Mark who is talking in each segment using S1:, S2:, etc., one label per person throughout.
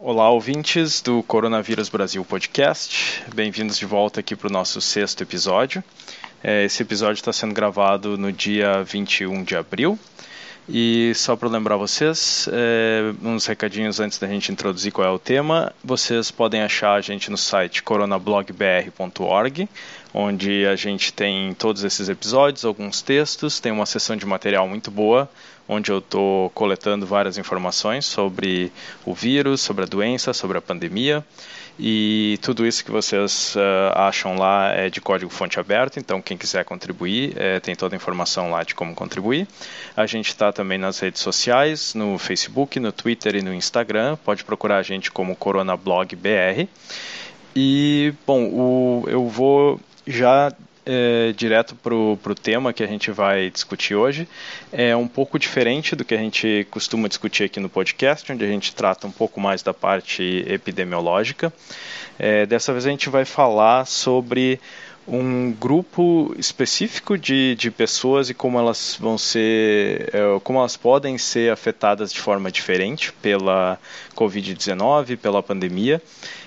S1: Olá, ouvintes do Coronavírus Brasil Podcast. Bem-vindos de volta aqui para o nosso sexto episódio. É, esse episódio está sendo gravado no dia 21 de abril. E só para lembrar vocês, é, uns recadinhos antes da gente introduzir qual é o tema. Vocês podem achar a gente no site coronablogbr.org, onde a gente tem todos esses episódios, alguns textos, tem uma seção de material muito boa onde eu estou coletando várias informações sobre o vírus, sobre a doença, sobre a pandemia. E tudo isso que vocês uh, acham lá é de código fonte aberto, então quem quiser contribuir é, tem toda a informação lá de como contribuir. A gente está também nas redes sociais, no Facebook, no Twitter e no Instagram. Pode procurar a gente como CoronablogBR. E, bom, o, eu vou já é, direto para o tema que a gente vai discutir hoje. É um pouco diferente do que a gente costuma discutir aqui no podcast, onde a gente trata um pouco mais da parte epidemiológica. É, dessa vez a gente vai falar sobre um grupo específico de, de pessoas e como elas vão ser, é, como elas podem ser afetadas de forma diferente pela Covid-19, pela pandemia.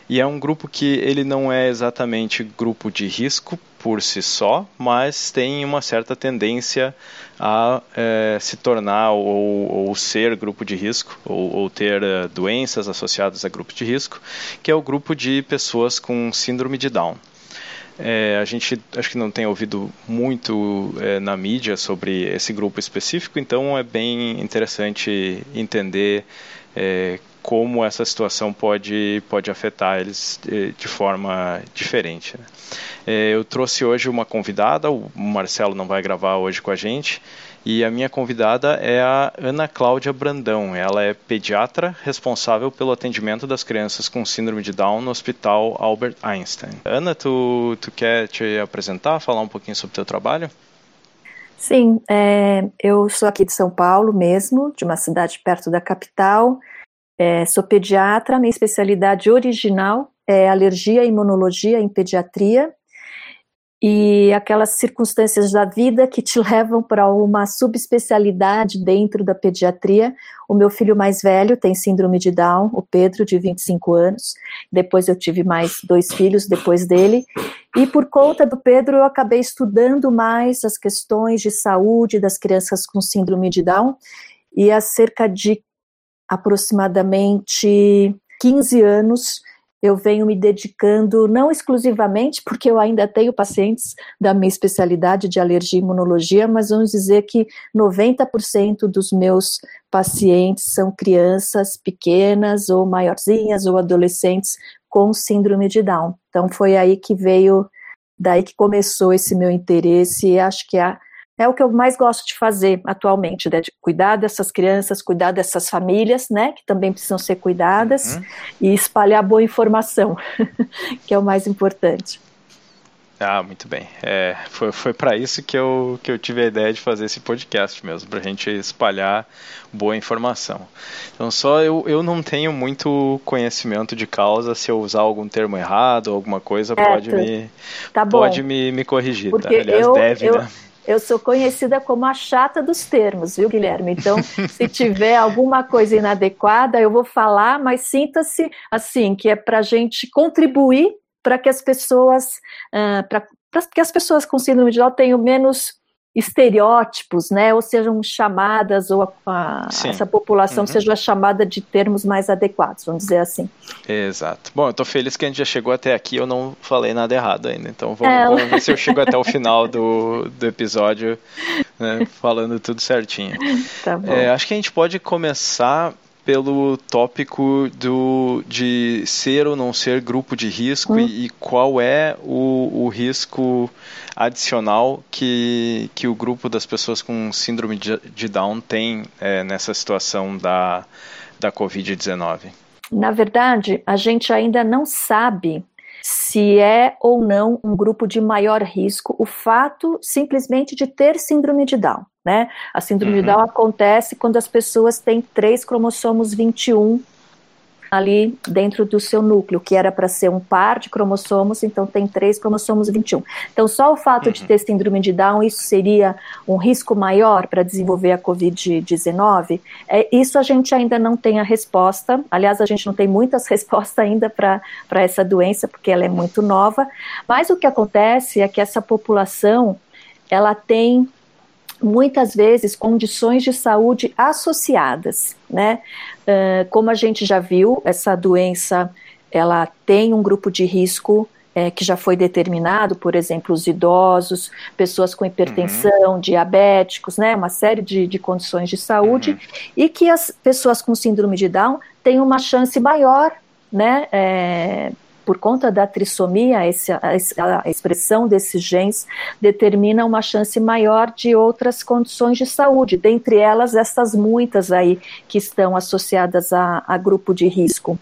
S1: E é um grupo que ele não é exatamente grupo de risco por si só, mas tem uma certa tendência a é, se tornar ou, ou, ser grupo de risco, ou, ou ter uh, doenças associadas a grupo de risco, que é o grupo de pessoas com síndrome de Down. É, a gente acho que não tem ouvido muito é, na mídia sobre esse grupo específico, então é bem interessante entender é, como essa situação pode, pode afetar eles de, de forma diferente. Né? É, eu trouxe hoje uma convidada, o Marcelo não vai gravar hoje com a gente, e a minha convidada é a Ana Cláudia Brandão. Ela é pediatra responsável pelo atendimento das crianças com síndrome de Down no Hospital Albert Einstein. Ana, tu, tu quer te apresentar, falar um pouquinho sobre o teu trabalho?
S2: Sim, é, eu sou aqui de São Paulo mesmo, de uma cidade perto da capital. É, sou pediatra, minha especialidade original é alergia e imunologia em pediatria e aquelas circunstâncias da vida que te levam para uma subespecialidade dentro da pediatria. O meu filho mais velho tem síndrome de Down, o Pedro, de 25 anos. Depois eu tive mais dois filhos depois dele. E por conta do Pedro, eu acabei estudando mais as questões de saúde das crianças com síndrome de Down. E há cerca de aproximadamente 15 anos, eu venho me dedicando, não exclusivamente, porque eu ainda tenho pacientes da minha especialidade de alergia e imunologia, mas vamos dizer que 90% dos meus pacientes são crianças pequenas, ou maiorzinhas, ou adolescentes com síndrome de Down. Então foi aí que veio, daí que começou esse meu interesse, e acho que a é o que eu mais gosto de fazer atualmente, né, de cuidar dessas crianças, cuidar dessas famílias, né, que também precisam ser cuidadas, uhum. e espalhar boa informação, que é o mais importante.
S1: Ah, muito bem. É, foi foi para isso que eu, que eu tive a ideia de fazer esse podcast mesmo, para a gente espalhar boa informação. Então, só eu, eu não tenho muito conhecimento de causa, se eu usar algum termo errado ou alguma coisa, pode, me, tá pode me, me corrigir.
S2: Porque tá? Aliás, eu, deve, eu, né? Eu sou conhecida como a chata dos termos, viu, Guilherme? Então, se tiver alguma coisa inadequada, eu vou falar, mas sinta-se assim, que é para a gente contribuir para que as pessoas, uh, para que as pessoas com síndrome de Down tenham menos estereótipos, né, ou sejam chamadas, ou a, a, essa população uhum. seja chamada de termos mais adequados, vamos dizer assim.
S1: Exato. Bom, eu estou feliz que a gente já chegou até aqui, eu não falei nada errado ainda, então vamos, é. vamos ver se eu chego até o final do, do episódio né, falando tudo certinho. Tá bom. É, acho que a gente pode começar pelo tópico do, de ser ou não ser grupo de risco hum. e, e, qual é o, o risco adicional que, que o grupo das pessoas com síndrome de, de Down tem é, nessa situação da, da Covid-19?
S2: Na verdade, a gente ainda não sabe se é ou não um grupo de maior risco o fato simplesmente de ter síndrome de Down. Né? A síndrome uhum. de Down acontece quando as pessoas têm três cromossomos 21 ali dentro do seu núcleo, que era para ser um par de cromossomos, então tem três cromossomos 21. Então, só o fato uhum. de ter síndrome de Down, isso seria um risco maior para desenvolver a Covid-19? É, isso a gente ainda não tem a resposta. Aliás, a gente não tem muitas respostas ainda para essa doença, porque ela é muito nova. Mas o que acontece é que essa população ela tem muitas vezes condições de saúde associadas, né? Uh, como a gente já viu, essa doença ela tem um grupo de risco é, que já foi determinado, por exemplo, os idosos, pessoas com hipertensão, uhum. diabéticos, né, uma série de, de condições de saúde, uhum. e que as pessoas com síndrome de Down têm uma chance maior, né, é, por conta da trissomia, esse, a, a, expressão desses genes determina uma chance maior de outras condições de saúde, dentre elas essas muitas aí que estão associadas a, a grupo de risco.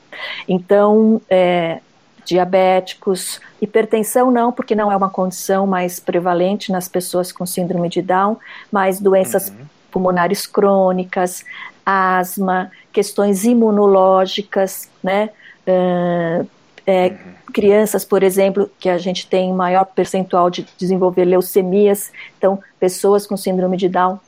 S2: Então, é, diabéticos, hipertensão não, porque não é uma condição mais prevalente nas pessoas com síndrome de Down, mas doenças uhum. pulmonares crônicas, asma, questões imunológicas, né? Uh, é, uhum. Crianças, por exemplo, que a gente tem maior percentual de desenvolver leucemias, então pessoas com síndrome de Down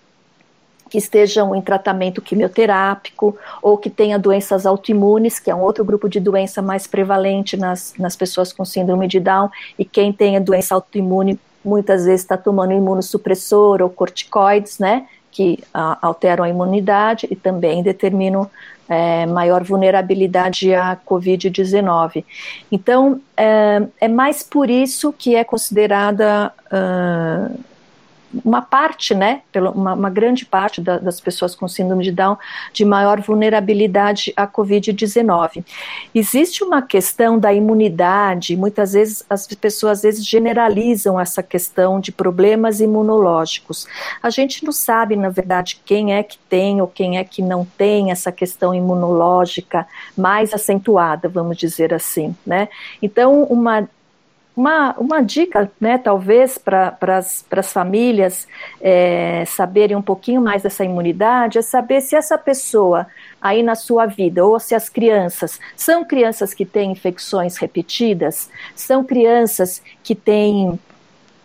S2: que estejam em tratamento quimioterápico ou que tenha doenças autoimunes, que é um outro grupo de doença mais prevalente nas, nas pessoas com síndrome de Down, e quem tenha doença autoimune muitas vezes está tomando imunossupressor ou corticoides, né, que a, alteram a imunidade e também determinam é, maior vulnerabilidade à Covid-19. Então, é, é, mais por isso que é considerada. Uh, uma parte, né, uma, uma grande parte da, das pessoas com síndrome de Down de maior vulnerabilidade à Covid-19. Existe uma questão da imunidade, muitas vezes as pessoas às vezes generalizam essa questão de problemas imunológicos. A gente não sabe, na verdade, quem é que tem ou quem é que não tem essa questão imunológica mais acentuada, vamos dizer assim, né? Então, uma uma, uma dica, né, talvez, para as famílias é, saberem um pouquinho mais dessa imunidade é saber se essa pessoa aí na sua vida, ou se as crianças são crianças que têm infecções repetidas, são crianças que têm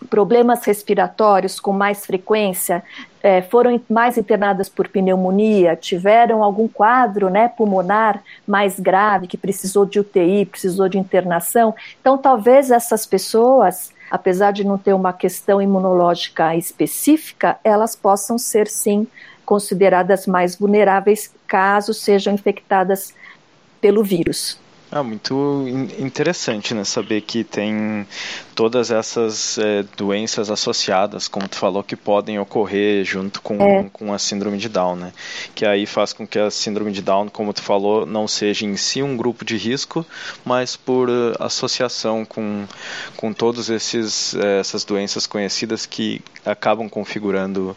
S2: problemas respiratórios com mais frequência, é, foram mais internadas por pneumonia, tiveram algum quadro né, pulmonar mais grave, que precisou de UTI, precisou de internação. Então, talvez essas pessoas, apesar de não ter uma questão imunológica específica, elas possam ser sim consideradas mais vulneráveis caso sejam infectadas pelo vírus.
S1: Ah, muito interessante, né? Saber que tem todas essas é, doenças associadas, como tu falou, que podem ocorrer junto com, é. com a síndrome de Down, né? Que aí faz com que a síndrome de Down, como tu falou, não seja em si um grupo de risco, mas por uh, associação com, com todas esses uh, essas doenças conhecidas que acabam configurando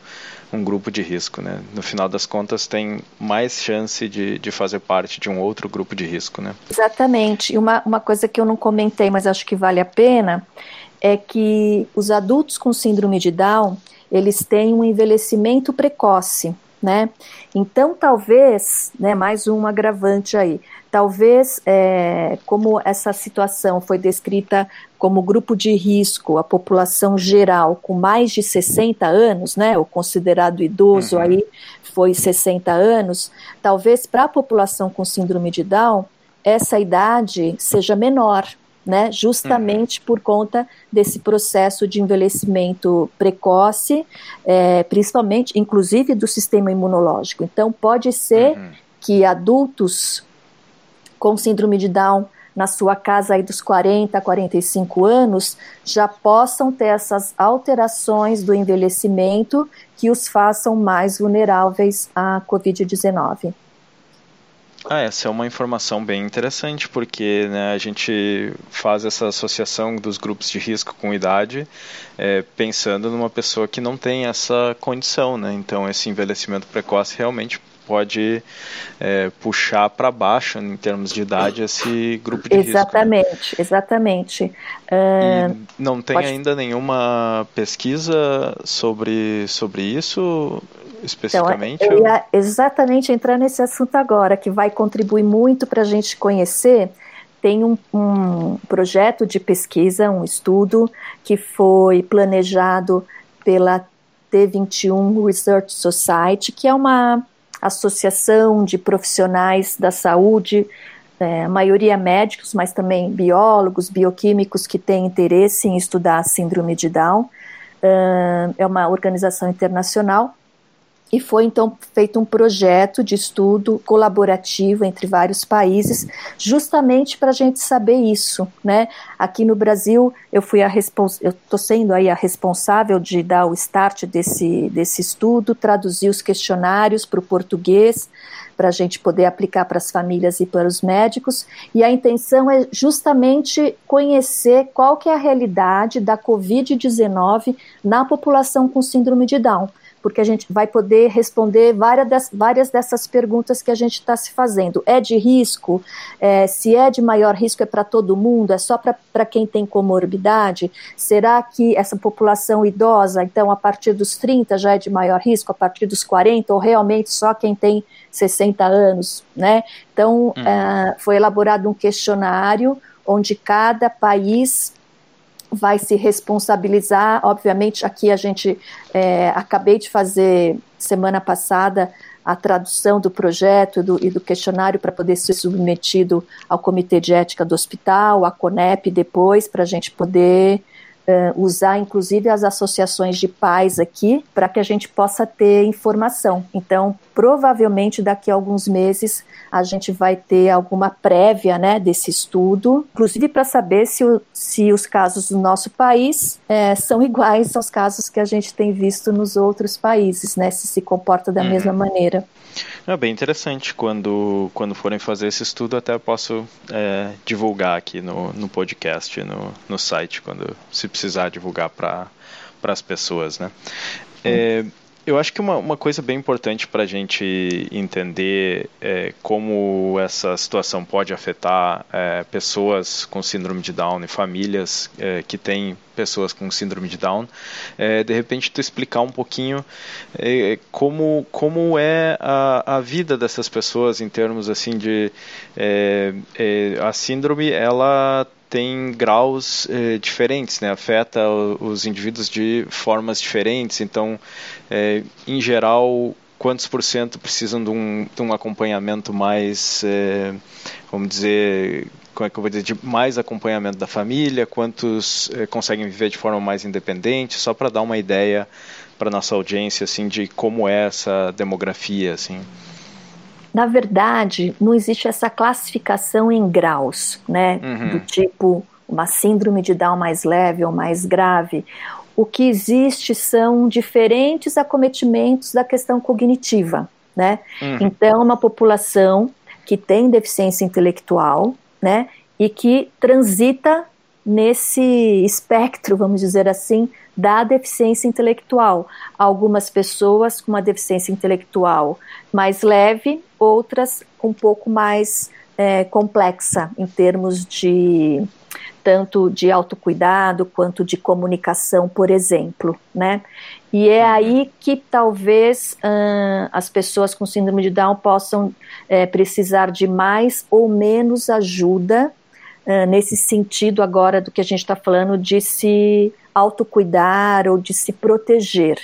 S1: um grupo de risco, né? No final das contas, tem mais chance de, de fazer parte de um outro grupo de risco, né?
S2: Exatamente. E uma, uma coisa que eu não comentei, mas acho que vale a pena, é que os adultos com síndrome de Down, eles têm um envelhecimento precoce, né? Então, talvez, né, mais um agravante aí, talvez, é, como essa situação foi descrita como grupo de risco, a população geral com mais de 60 anos, né, o considerado idoso uhum. aí foi 60 anos, talvez para a população com síndrome de Down, essa idade seja menor, né, justamente uhum. por conta desse processo de envelhecimento precoce, é, principalmente, inclusive do sistema imunológico. Então, pode ser uhum. que adultos com síndrome de Down na sua casa aí dos 40 45 anos já possam ter essas alterações do envelhecimento que os façam mais vulneráveis à Covid-19.
S1: Ah, essa é uma informação bem interessante, porque né, a gente faz essa associação dos grupos de risco com idade, é, pensando numa pessoa que não tem essa condição, né? Então, esse envelhecimento precoce realmente pode é, puxar para baixo, em termos de idade, esse grupo de
S2: exatamente,
S1: risco.
S2: Né? Exatamente, exatamente.
S1: Uh, não tem pode... ainda nenhuma pesquisa sobre, sobre isso? Especificamente?
S2: Então, eu ia exatamente entrar nesse assunto agora, que vai contribuir muito para a gente conhecer. Tem um, um projeto de pesquisa, um estudo, que foi planejado pela T21 Research Society, que é uma associação de profissionais da saúde, é, maioria médicos, mas também biólogos, bioquímicos que têm interesse em estudar a síndrome de Down. é uma organização internacional e foi então feito um projeto de estudo colaborativo entre vários países, justamente para a gente saber isso, né? Aqui no Brasil, eu fui a eu estou sendo aí a responsável de dar o start desse desse estudo, traduzir os questionários para o português, para a gente poder aplicar para as famílias e para os médicos. E a intenção é justamente conhecer qual que é a realidade da COVID-19 na população com síndrome de Down porque a gente vai poder responder várias, várias dessas perguntas que a gente está se fazendo. É de risco? É, se é de maior risco, é para todo mundo? É só para quem tem comorbidade? Será que essa população idosa, então, a partir dos 30 já é de maior risco, a partir dos 40, ou realmente só quem tem 60 anos? Né? Então, hum. é, foi elaborado um questionário onde cada país vai se responsabilizar. Obviamente, aqui a gente é, acabei de fazer semana passada a tradução do projeto do, e do questionário para poder ser submetido ao Comitê de Ética do Hospital, à CONEP depois, para a gente poder uh, usar inclusive as associações de pais aqui para que a gente possa ter informação. Então, provavelmente daqui a alguns meses a gente vai ter alguma prévia né, desse estudo, inclusive para saber se, o, se os casos do nosso país é, são iguais aos casos que a gente tem visto nos outros países, né, se se comporta da uhum. mesma maneira.
S1: É bem interessante. Quando, quando forem fazer esse estudo, até posso é, divulgar aqui no, no podcast, no, no site, quando se precisar divulgar para as pessoas. Né? É, eu acho que uma, uma coisa bem importante para a gente entender é, como essa situação pode afetar é, pessoas com síndrome de Down e famílias é, que têm pessoas com síndrome de Down, é, de repente tu explicar um pouquinho é, como, como é a, a vida dessas pessoas em termos assim de é, a síndrome ela tem graus eh, diferentes, né? afeta os indivíduos de formas diferentes. Então, eh, em geral, quantos por cento precisam de um, de um acompanhamento mais, eh, vamos dizer, como é que eu vou dizer, de mais acompanhamento da família, quantos conseguem viver de forma mais independente, só para dar uma ideia para nossa audiência assim de como é essa demografia assim.
S2: Na verdade, não existe essa classificação em graus, né? Uhum. Do tipo uma síndrome de Down mais leve ou mais grave. O que existe são diferentes acometimentos da questão cognitiva, né? Uhum. Então, uma população que tem deficiência intelectual, né? E que transita nesse espectro, vamos dizer assim, da deficiência intelectual. Algumas pessoas com uma deficiência intelectual mais leve, outras um pouco mais é, complexa em termos de tanto de autocuidado quanto de comunicação, por exemplo, né? E é uhum. aí que talvez hum, as pessoas com síndrome de Down possam é, precisar de mais ou menos ajuda nesse sentido agora do que a gente está falando de se autocuidar ou de se proteger,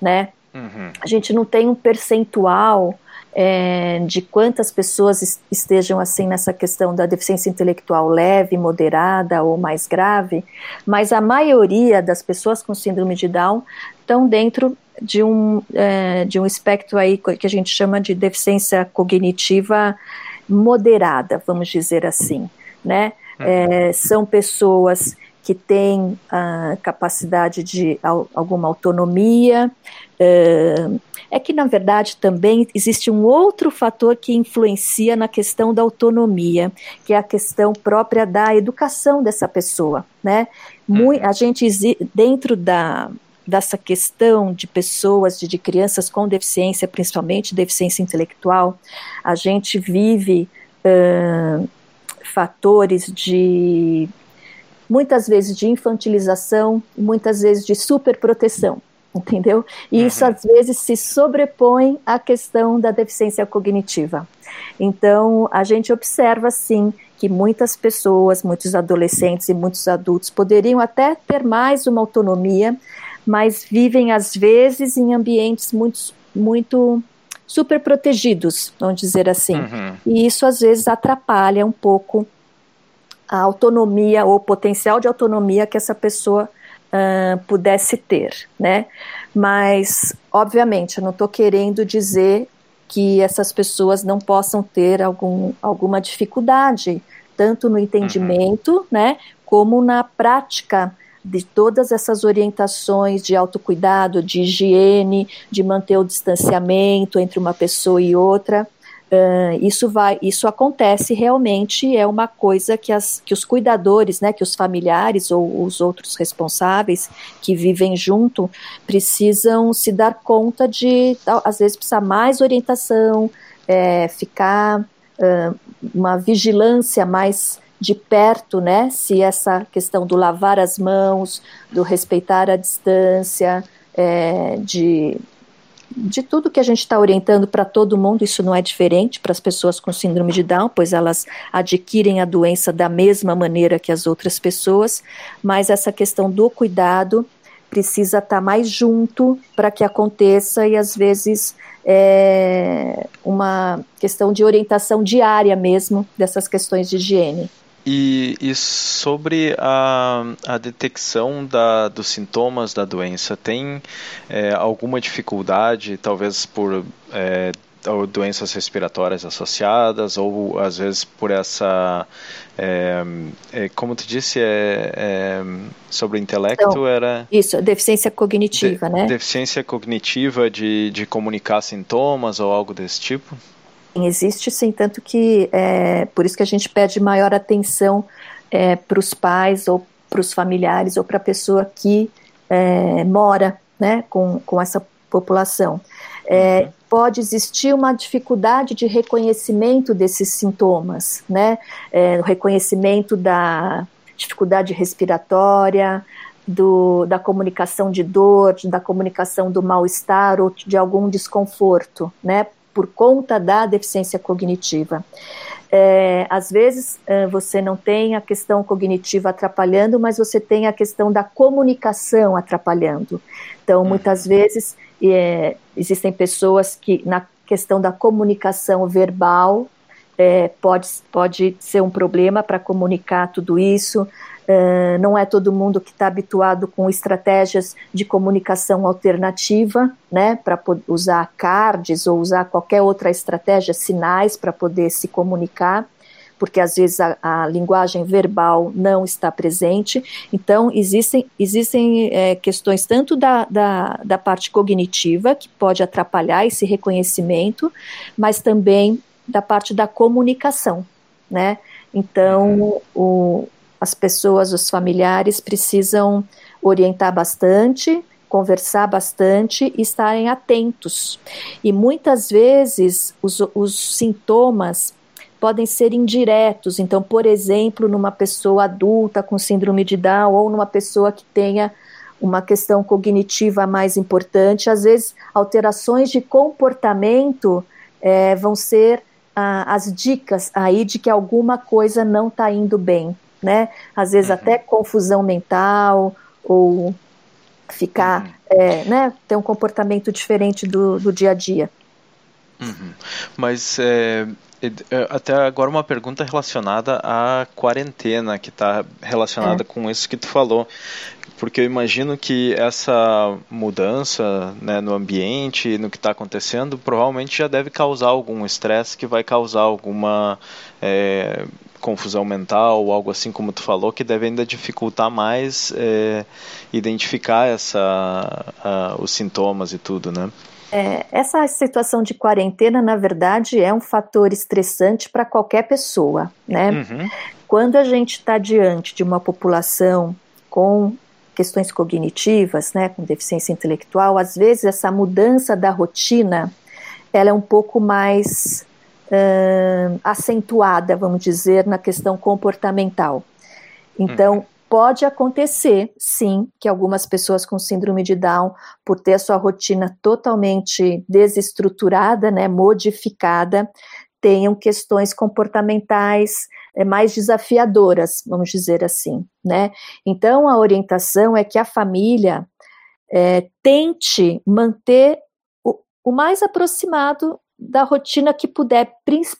S2: né? Uhum. A gente não tem um percentual é, de quantas pessoas estejam assim nessa questão da deficiência intelectual leve, moderada ou mais grave, mas a maioria das pessoas com síndrome de Down estão dentro de um, é, de um espectro aí que a gente chama de deficiência cognitiva moderada, vamos dizer assim, né? É, são pessoas que têm a capacidade de alguma autonomia. É, é que, na verdade, também existe um outro fator que influencia na questão da autonomia, que é a questão própria da educação dessa pessoa. Né? Muito, uhum. a gente, dentro da, dessa questão de pessoas, de, de, crianças com deficiência, principalmente deficiência intelectual, a gente vive uh, fatores de muitas vezes de infantilização, muitas vezes de superproteção. entendeu? E uhum. isso às vezes se sobrepõe à questão da deficiência cognitiva. Então, a gente observa sim que muitas pessoas, muitos adolescentes e muitos adultos poderiam até ter mais uma autonomia, mas vivem às vezes em ambientes muito, muito super protegidos, vamos dizer assim. Uhum. E isso às vezes atrapalha um pouco a autonomia ou o potencial de autonomia que essa pessoa uh, pudesse ter, né? Mas, obviamente, eu não estou querendo dizer que essas pessoas não possam ter algum, alguma dificuldade, tanto no entendimento, uhum. né, como na prática de todas essas orientações de autocuidado, de higiene, de manter o distanciamento entre uma pessoa e outra. Uh, isso vai, isso acontece realmente é uma coisa que, as, que os cuidadores, né, que os familiares ou os outros responsáveis que vivem junto precisam se dar conta de, às vezes precisa mais orientação, é, ficar uh, uma vigilância mais de perto, né, se essa questão do lavar as mãos, do respeitar a distância, é, de de tudo que a gente está orientando para todo mundo, isso não é diferente para as pessoas com síndrome de Down, pois elas adquirem a doença da mesma maneira que as outras pessoas, mas essa questão do cuidado precisa estar tá mais junto para que aconteça e às vezes é uma questão de orientação diária mesmo dessas questões de higiene.
S1: E, e sobre a, a detecção da, dos sintomas da doença, tem é, alguma dificuldade, talvez por é, doenças respiratórias associadas, ou às vezes por essa. É, é, como tu disse, é, é sobre o intelecto então, era.
S2: Isso, deficiência cognitiva,
S1: de,
S2: né?
S1: Deficiência cognitiva de, de comunicar sintomas ou algo desse tipo?
S2: Existe sim, tanto que é por isso que a gente pede maior atenção é, para os pais ou para os familiares ou para a pessoa que é, mora né, com, com essa população. É, uhum. Pode existir uma dificuldade de reconhecimento desses sintomas, né? É, o reconhecimento da dificuldade respiratória, do, da comunicação de dor, da comunicação do mal-estar ou de algum desconforto, né? Por conta da deficiência cognitiva. É, às vezes é, você não tem a questão cognitiva atrapalhando, mas você tem a questão da comunicação atrapalhando. Então, uhum. muitas vezes é, existem pessoas que, na questão da comunicação verbal, é, pode, pode ser um problema para comunicar tudo isso. Uh, não é todo mundo que está habituado com estratégias de comunicação alternativa, né, para usar cards ou usar qualquer outra estratégia, sinais para poder se comunicar, porque às vezes a, a, linguagem verbal não está presente. Então, existem, existem é, questões tanto da, da, da parte cognitiva, que pode atrapalhar esse reconhecimento, mas também da parte da comunicação, né? Então, o, as pessoas, os familiares precisam orientar bastante, conversar bastante e estarem atentos. E muitas vezes os, os sintomas podem ser indiretos. Então, por exemplo, numa pessoa adulta com síndrome de Down ou numa pessoa que tenha uma questão cognitiva mais importante, às vezes alterações de comportamento é, vão ser ah, as dicas aí de que alguma coisa não está indo bem né? Às vezes uhum. até confusão mental ou ficar, uhum. é, né? Ter um comportamento diferente do, do dia a dia.
S1: Uhum. Mas é, é até agora uma pergunta relacionada à quarentena, que está relacionada é. com isso que tu falou porque eu imagino que essa mudança né, no ambiente, no que está acontecendo, provavelmente já deve causar algum estresse que vai causar alguma é, confusão mental ou algo assim como tu falou, que deve ainda dificultar mais é, identificar essa, a, os sintomas e tudo, né?
S2: É, essa situação de quarentena, na verdade, é um fator estressante para qualquer pessoa, né? Uhum. Quando a gente está diante de uma população com questões cognitivas, né, com deficiência intelectual, às vezes essa mudança da rotina, ela é um pouco mais uh, acentuada, vamos dizer, na questão comportamental. Então, Pode acontecer, sim, que algumas pessoas com síndrome de Down, por ter a sua rotina totalmente desestruturada, né, modificada, tenham questões comportamentais é, mais desafiadoras, vamos dizer assim, né? Então, a orientação é que a família é, tente manter o, o mais aproximado da rotina que puder,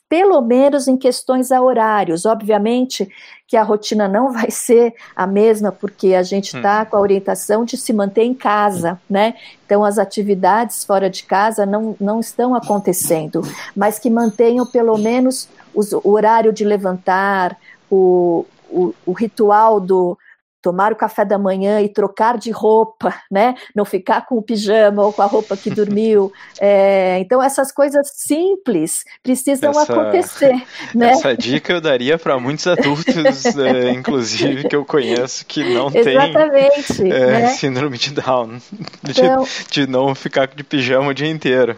S2: pelo menos em questões a horários. Obviamente que a rotina não vai ser a mesma, porque a gente está hum. com a orientação de se manter em casa, né? Então as atividades fora de casa não, não estão acontecendo, mas que mantenham pelo menos os, o horário de levantar, o, o, o ritual do, tomar o café da manhã e trocar de roupa, né? Não ficar com o pijama ou com a roupa que dormiu. É, então essas coisas simples precisam essa, acontecer, né?
S1: Essa dica eu daria para muitos adultos, é, inclusive que eu conheço que não têm é, né? síndrome de Down, de, então, de não ficar de pijama o dia inteiro.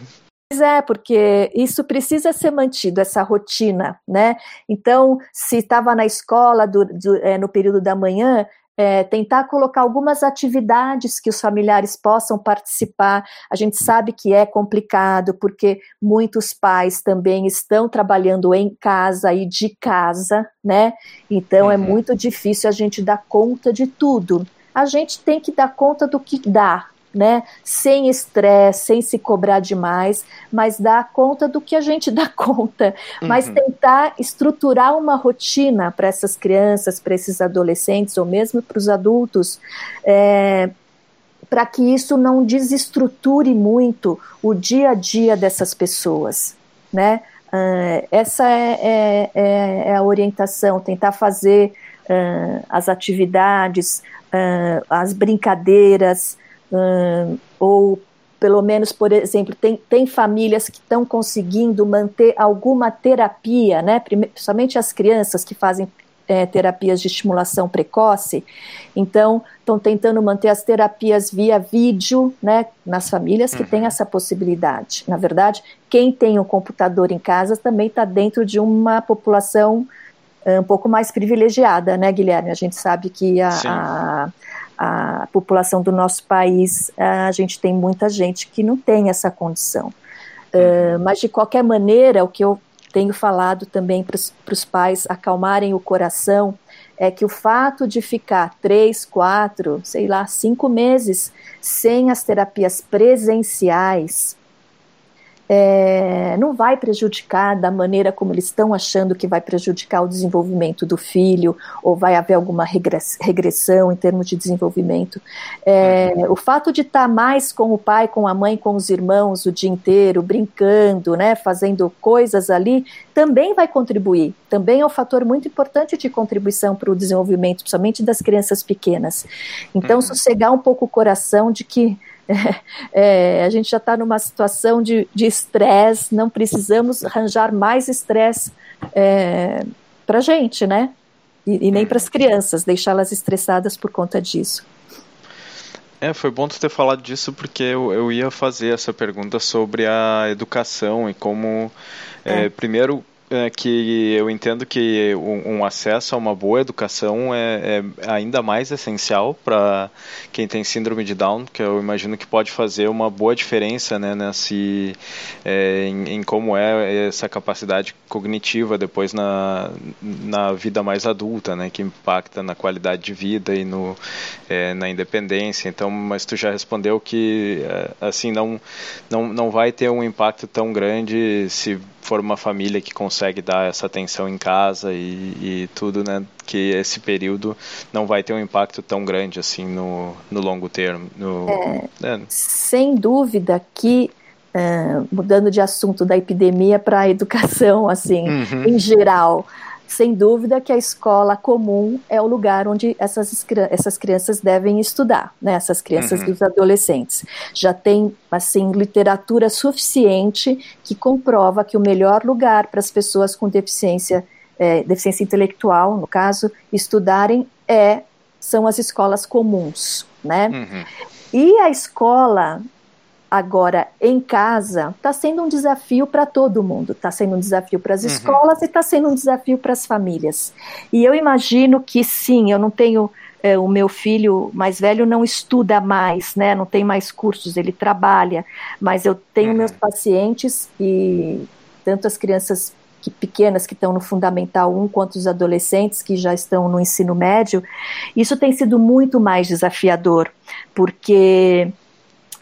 S2: Pois é, porque isso precisa ser mantido, essa rotina, né? Então, se estava na escola do, do, é, no período da manhã, é, tentar colocar algumas atividades que os familiares possam participar. A gente sabe que é complicado, porque muitos pais também estão trabalhando em casa e de casa, né? Então é uhum. é muito difícil a gente dar conta de tudo. A gente tem que dar conta do que dá, né? Sem estresse, sem se cobrar demais, mas dar conta do que a gente dá conta. Uhum. Mas tentar estruturar uma rotina para essas crianças, para esses adolescentes, ou mesmo para os adultos, é, para que isso não desestruture muito o dia a dia dessas pessoas, né? Uh, essa é, é, é, é, a orientação, tentar fazer uh, as atividades, uh, as brincadeiras, ou pelo menos, por exemplo, tem, tem famílias que estão conseguindo manter alguma terapia, né? Principalmente as crianças que fazem é, terapias de estimulação precoce, então estão tentando manter as terapias via vídeo, né? Nas famílias que uhum. têm essa possibilidade. Na verdade, quem tem um computador em casa também está dentro de uma população um pouco mais privilegiada, né, Guilherme? A gente sabe que a, a a população do nosso país, a gente tem muita gente que não tem essa condição. Uh, mas, de qualquer maneira, o que eu tenho falado também para os pais acalmarem o coração é que o fato de ficar três, quatro, sei lá, cinco meses sem as terapias presenciais é, não vai prejudicar da maneira como eles estão achando que vai prejudicar o desenvolvimento do filho, ou vai haver alguma regressão em termos de desenvolvimento. É, o fato de estar mais com o pai, com a mãe, com os irmãos o dia inteiro, brincando, né, fazendo coisas ali, também vai contribuir. Também é um fator muito importante de contribuição para o desenvolvimento, principalmente das crianças pequenas. Então, uhum. sossegar um pouco o coração de que é, a gente já está numa situação de estresse, não precisamos arranjar mais estresse é, para a gente, né? E, e nem para as crianças, deixá-las estressadas por conta disso.
S1: É, foi bom tu ter falado disso porque eu, eu ia fazer essa pergunta sobre a educação e como, é. É, primeiro, é que eu entendo que um, um, acesso a uma boa educação é, é ainda mais essencial para quem tem síndrome de Down, que eu imagino que pode fazer uma boa diferença né, nesse, é, em, em, como é essa capacidade cognitiva depois na, na vida mais adulta, né, que impacta na qualidade de vida e no, é, na independência. Então, mas tu já respondeu que é, assim não, não, não vai ter um impacto tão grande se for uma família que consegue dar essa atenção em casa e, e, tudo, né, que esse período não vai ter um impacto tão grande assim no, no longo termo. No,
S2: é, né? Sem dúvida que é, mudando de assunto da epidemia para a educação, assim, uhum. em geral, sem dúvida que a escola comum é o lugar onde essas, essas crianças devem estudar, né? Essas crianças uhum. e os adolescentes. Já tem, assim, literatura suficiente que comprova que o melhor lugar para as pessoas com deficiência, é, deficiência intelectual, no caso, estudarem é são as escolas comuns, né? Uhum. E a escola Agora, em casa, está sendo um desafio para todo mundo. Está sendo um desafio para as uhum. escolas e está sendo um desafio para as famílias. E eu imagino que sim, eu não tenho. É, o meu filho mais velho não estuda mais, né? Não tem mais cursos, ele trabalha. Mas eu tenho uhum. meus pacientes e tanto as crianças que, pequenas que estão no Fundamental 1, quanto os adolescentes que já estão no ensino médio, isso tem sido muito mais desafiador, porque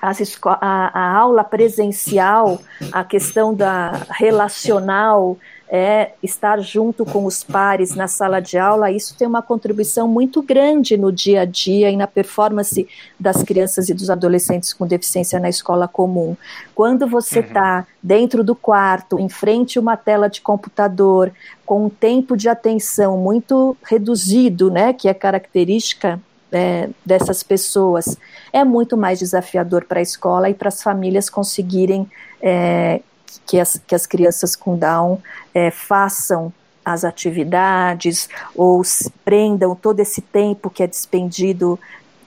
S2: a, a aula presencial, a questão da relacional, é, estar junto com os pares na sala de aula, isso tem uma contribuição muito grande no dia a dia e na performance das crianças e dos adolescentes com deficiência na escola comum. Quando você está uhum. dentro do quarto, em frente a uma tela de computador, com um tempo de atenção muito reduzido, né, que é característica é, dessas pessoas é muito mais desafiador para a escola e para as famílias conseguirem é, que, as, que as crianças com Down é, façam as atividades ou prendam todo esse tempo que é despendido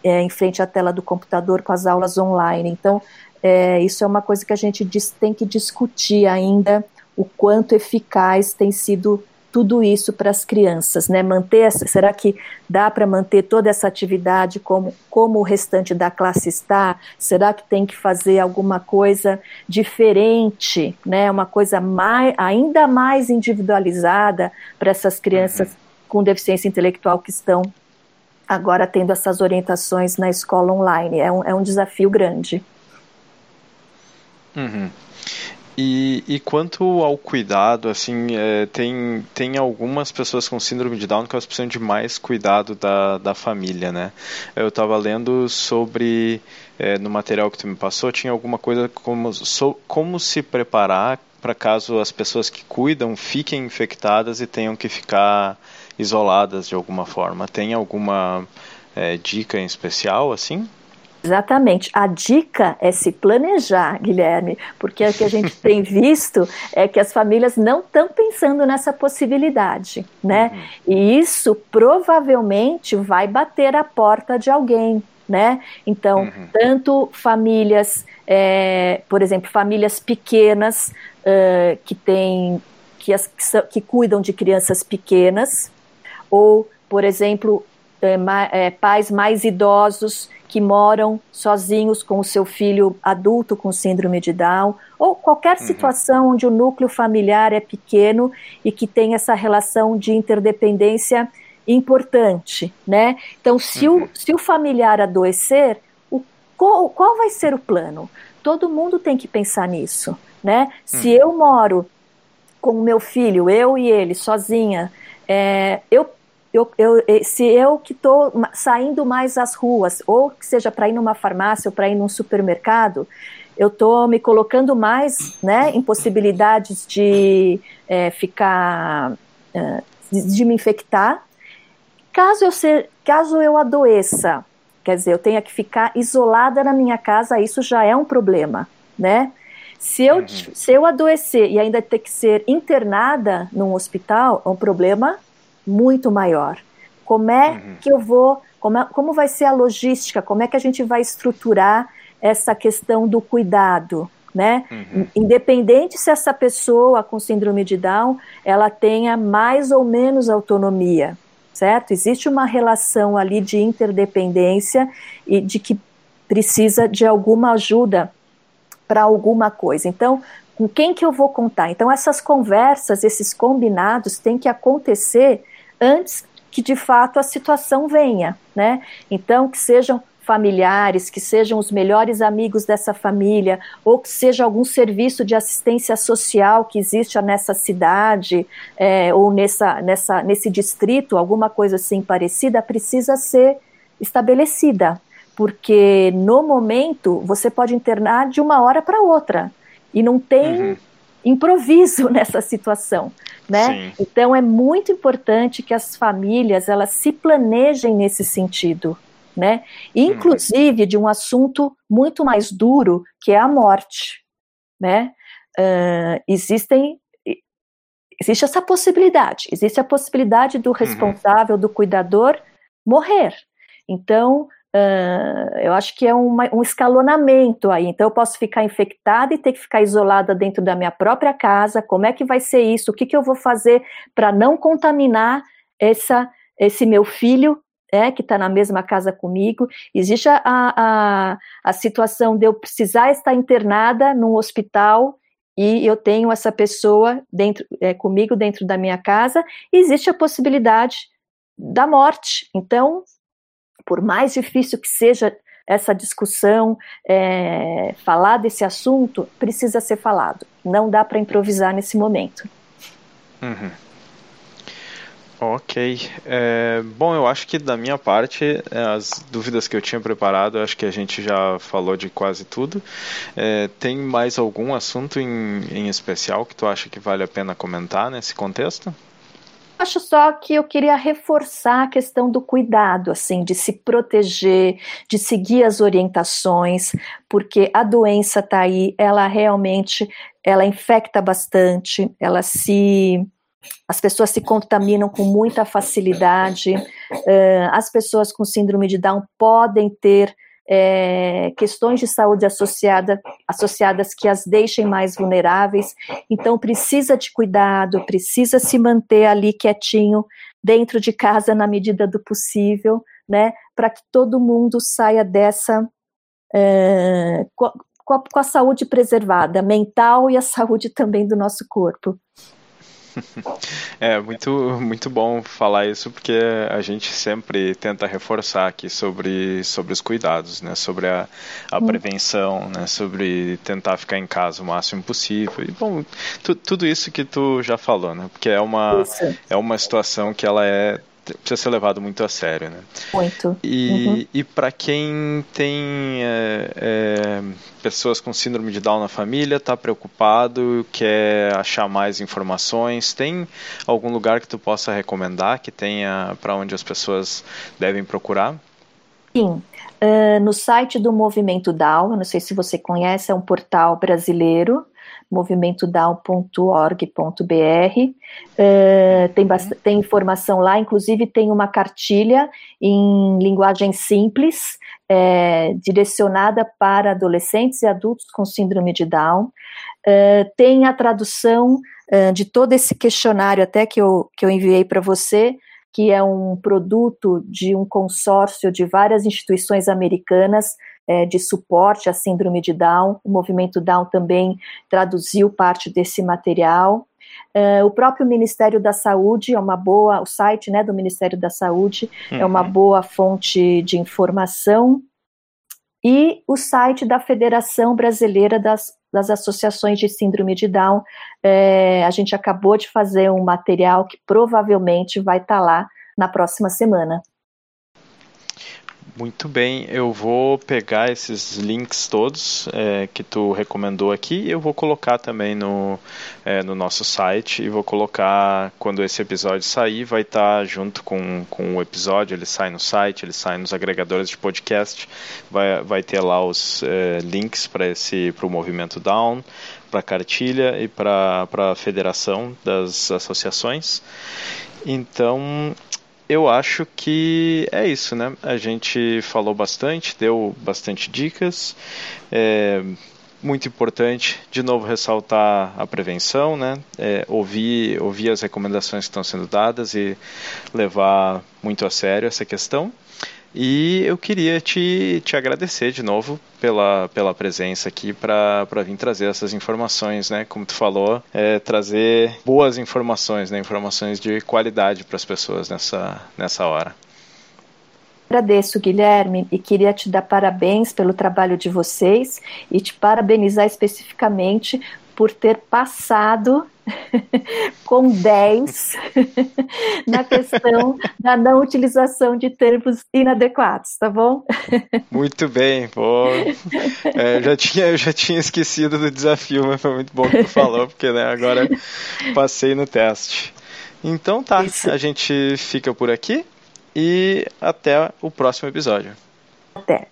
S2: é, em frente à tela do computador com as aulas online. Então, é, isso é uma coisa que a gente diz, tem que discutir ainda o quanto eficaz tem sido tudo isso para as crianças, né? Manter será que dá para manter toda essa atividade como, como o restante da classe está? Será que tem que fazer alguma coisa diferente, né? Uma coisa mais, ainda mais individualizada para essas crianças uhum. com deficiência intelectual que estão agora tendo essas orientações na escola online? É um, é um desafio grande.
S1: Uhum. E, e, quanto ao cuidado, assim, é, tem, tem algumas pessoas com síndrome de Down que elas precisam de mais cuidado da, da família, né? Eu estava lendo sobre, é, no material que tu me passou, tinha alguma coisa como, so, como se preparar para caso as pessoas que cuidam fiquem infectadas e tenham que ficar isoladas de alguma forma. Tem alguma é, dica em especial, assim?
S2: Exatamente. A dica é se planejar, Guilherme, porque o que a gente tem visto é que as famílias não estão pensando nessa possibilidade, né? Uhum. E isso provavelmente vai bater a porta de alguém, né? Então, uhum. tanto famílias, é, por exemplo, famílias pequenas uh, que têm que, as, que, que cuidam de crianças pequenas, ou, por exemplo, é, é, pais mais idosos que moram sozinhos com o seu filho adulto com síndrome de Down, ou qualquer uhum. situação onde o núcleo familiar é pequeno e que tem essa relação de interdependência importante, né? Então, se, uhum. o, se o familiar adoecer, o, qual, qual vai ser o plano? Todo mundo tem que pensar nisso, né? Se uhum. eu moro com o meu filho, eu e ele, sozinha, é, eu eu, eu, se eu que estou saindo mais às ruas, ou que seja para ir numa farmácia ou para ir num supermercado, eu estou me colocando mais né, em possibilidades de é, ficar, é, de, de, me infectar. Caso eu, ser, caso eu adoeça, quer dizer, eu tenha que ficar isolada na minha casa, isso já é um problema, né? Se eu, uhum. se eu adoecer e ainda ter que ser internada num hospital, é um problema muito maior. Como é uhum. que eu vou, como, é, como vai ser a logística, como é que a gente vai estruturar essa questão do cuidado, né? Uhum. Independente se essa pessoa com síndrome de Down, ela tenha mais ou menos autonomia, certo? Existe uma relação ali de interdependência e de que precisa de alguma ajuda para alguma coisa. Então, com quem que eu vou contar? Então, essas conversas, esses combinados têm que acontecer antes que de fato a situação venha, né? Então, que sejam familiares, que sejam os melhores amigos dessa família, ou que seja algum serviço de assistência social que existe nessa cidade é, ou nessa, nessa, nesse distrito, alguma coisa assim parecida, precisa ser estabelecida, porque no momento você pode internar de uma hora para outra e não tem uhum. improviso nessa situação né? Então é muito importante que as famílias elas se planejem nesse sentido, né? Inclusive de um assunto muito mais duro que é a morte, né? Uh, existem existe essa possibilidade, existe a possibilidade do uhum. responsável, do cuidador morrer. Então Uh, eu acho que é uma, um escalonamento aí. Então, eu posso ficar infectada e ter que ficar isolada dentro da minha própria casa. Como é que vai ser isso? O que, que eu vou fazer para não contaminar essa, esse meu filho é, que está na mesma casa comigo. Existe a, a, a situação de eu precisar estar internada num hospital e eu tenho essa pessoa dentro é, comigo dentro da minha casa. existe a possibilidade da morte. Então, por mais difícil que seja essa discussão, é, falar desse assunto, precisa ser falado. Não dá para improvisar nesse momento.
S1: Uhum. Ok. É, bom, eu acho que da minha parte, é, as dúvidas que eu tinha preparado, acho que a gente já falou de quase tudo. É, tem mais algum assunto em, em especial que tu acha que vale a pena comentar nesse contexto?
S2: Acho só que eu queria reforçar a questão do cuidado, assim, de se proteger, de seguir as orientações, porque a doença está aí, ela realmente, ela infecta bastante, ela se as pessoas se contaminam com muita facilidade, as pessoas com síndrome de Down podem ter é, questões de saúde associada, associadas que as deixem mais vulneráveis. Então, precisa de cuidado, precisa se manter ali quietinho, dentro de casa, na medida do possível, né, para que todo mundo saia dessa. É, com, com a saúde preservada, mental e a saúde também do nosso corpo.
S1: É muito, muito bom falar isso porque a gente sempre tenta reforçar aqui sobre, sobre os cuidados, né? sobre a, a hum. prevenção, né? sobre tentar ficar em casa o máximo possível. E, bom, tu, tudo isso que tu já falou, né? porque é uma, é uma situação que ela é precisa ser levado muito a sério, né?
S2: Muito.
S1: E, uhum. e para quem tem é, é, pessoas com síndrome de Down na família, está preocupado, quer achar mais informações, tem algum lugar que tu possa recomendar que tenha para onde as pessoas devem procurar?
S2: Sim, uh, no site do Movimento Down, não sei se você conhece, é um portal brasileiro movimentodown.org.br. Uh, eh, tem, tem informação lá, inclusive tem uma cartilha em linguagem simples, é, direcionada para adolescentes e adultos com síndrome de Down. Uh, tem a tradução uh, de todo esse questionário, até que eu, que eu enviei para você, que é um produto de um consórcio de várias instituições americanas é, de suporte à síndrome de Down. O movimento Down também traduziu parte desse material. É, o próprio Ministério da Saúde é uma boa, o site né, do Ministério da Saúde uhum. é uma uhum. boa fonte de informação. E o site da Federação Brasileira das, das Associações de Síndrome de Down. É, a gente acabou de fazer um material que provavelmente vai estar tá lá na próxima semana.
S1: Muito bem, eu vou pegar esses links todos é, que tu recomendou aqui eu vou colocar também no, é, no nosso site e vou colocar quando esse episódio sair, vai estar tá junto com, com o episódio, ele sai no site, ele sai nos agregadores de podcast, vai, vai ter lá os é, links para esse para o movimento Down, para a cartilha e para a federação das associações. Então, eu acho que é isso, né? A gente falou bastante, deu bastante dicas. É muito importante, de novo, ressaltar a prevenção, né? É, ouvir, ouvir as recomendações que estão sendo dadas e levar muito a sério essa questão. E eu queria te, te agradecer de novo pela, pela presença aqui para vir trazer essas informações, né? Como tu falou, é, trazer boas informações, né? Informações de qualidade para as pessoas nessa, nessa hora.
S2: Agradeço, Guilherme, e queria te dar parabéns pelo trabalho de vocês e te parabenizar especificamente por ter passado com 10 na questão da não utilização de termos inadequados, tá bom?
S1: Muito bem, pô. É, já tinha, eu já tinha esquecido do desafio, mas foi muito bom que tu falou, porque né, agora passei no teste. Então tá, Isso. a gente fica por aqui e até o próximo episódio.
S2: Até.